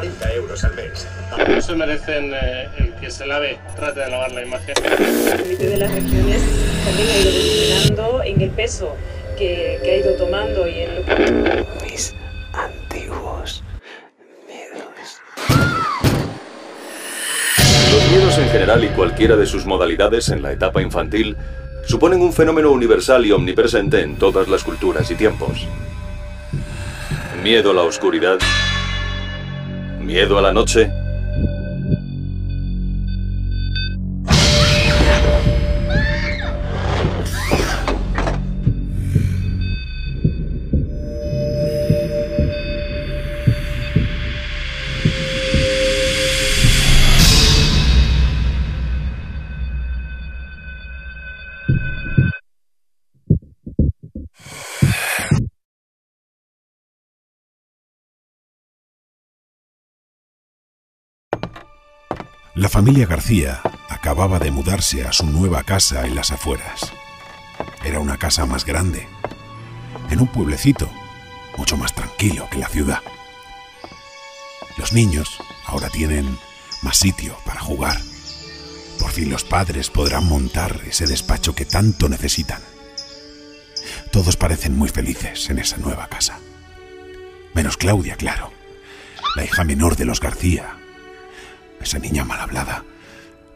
40 euros al mes. No se merecen eh, el que se lave, trate de lavar la imagen. El Comité de las Regiones también ha ido evolucionando en el peso que, que ha ido tomando y en lo que... Mis antiguos miedos. Los miedos en general y cualquiera de sus modalidades en la etapa infantil suponen un fenómeno universal y omnipresente en todas las culturas y tiempos. Miedo a la oscuridad. Miedo a la noche. La familia García acababa de mudarse a su nueva casa en las afueras. Era una casa más grande, en un pueblecito, mucho más tranquilo que la ciudad. Los niños ahora tienen más sitio para jugar. Por fin los padres podrán montar ese despacho que tanto necesitan. Todos parecen muy felices en esa nueva casa. Menos Claudia, claro, la hija menor de los García, esa niña mal hablada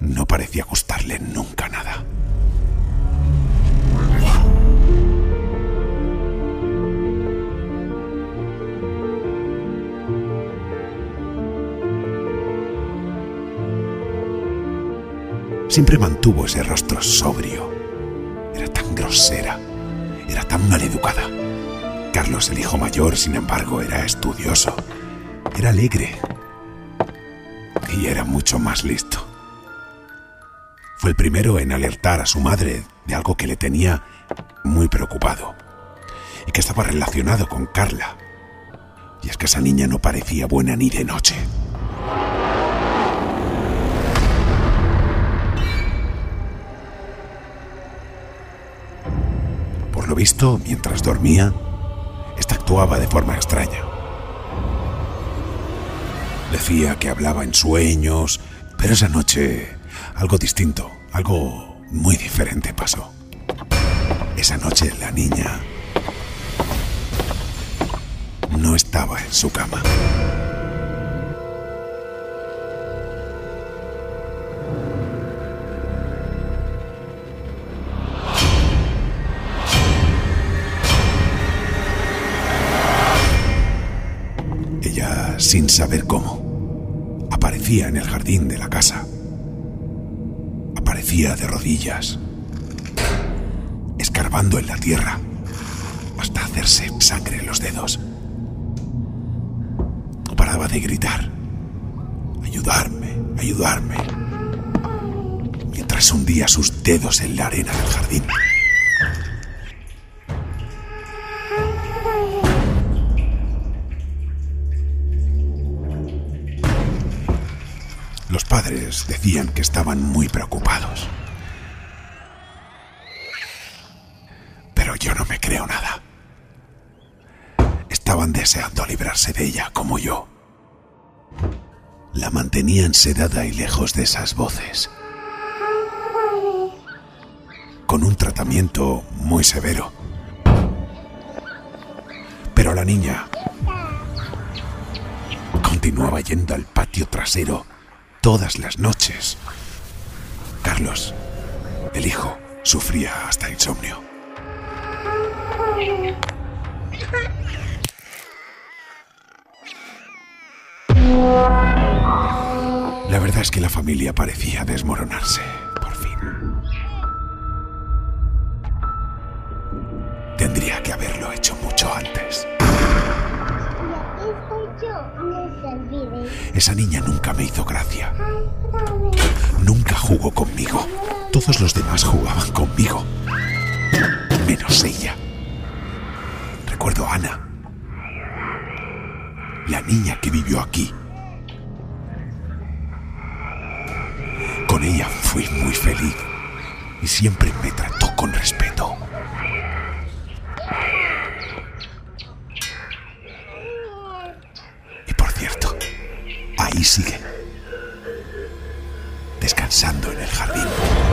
no parecía gustarle nunca nada. Siempre mantuvo ese rostro sobrio. Era tan grosera, era tan maleducada. Carlos, el hijo mayor, sin embargo, era estudioso, era alegre, y era mucho más listo. Fue el primero en alertar a su madre de algo que le tenía muy preocupado y que estaba relacionado con Carla. Y es que esa niña no parecía buena ni de noche. Por lo visto, mientras dormía, esta actuaba de forma extraña. Decía que hablaba en sueños, pero esa noche algo distinto, algo muy diferente pasó. Esa noche la niña no estaba en su cama. Ella, sin saber cómo, aparecía en el jardín de la casa. Aparecía de rodillas, escarbando en la tierra hasta hacerse sangre en los dedos. No paraba de gritar, ayudarme, ayudarme, mientras hundía sus dedos en la arena del jardín. Los padres decían que estaban muy preocupados. Pero yo no me creo nada. Estaban deseando librarse de ella como yo. La mantenían sedada y lejos de esas voces. Con un tratamiento muy severo. Pero la niña continuaba yendo al patio trasero todas las noches. Carlos, el hijo, sufría hasta insomnio. La verdad es que la familia parecía desmoronarse, por fin. Tendría que haberlo hecho mucho antes. Esa niña nunca me hizo gracia. Nunca jugó conmigo. Todos los demás jugaban conmigo. Menos ella. Recuerdo a Ana. La niña que vivió aquí. Con ella fui muy feliz. Y siempre me trató con respeto. Ahí sigue, descansando en el jardín.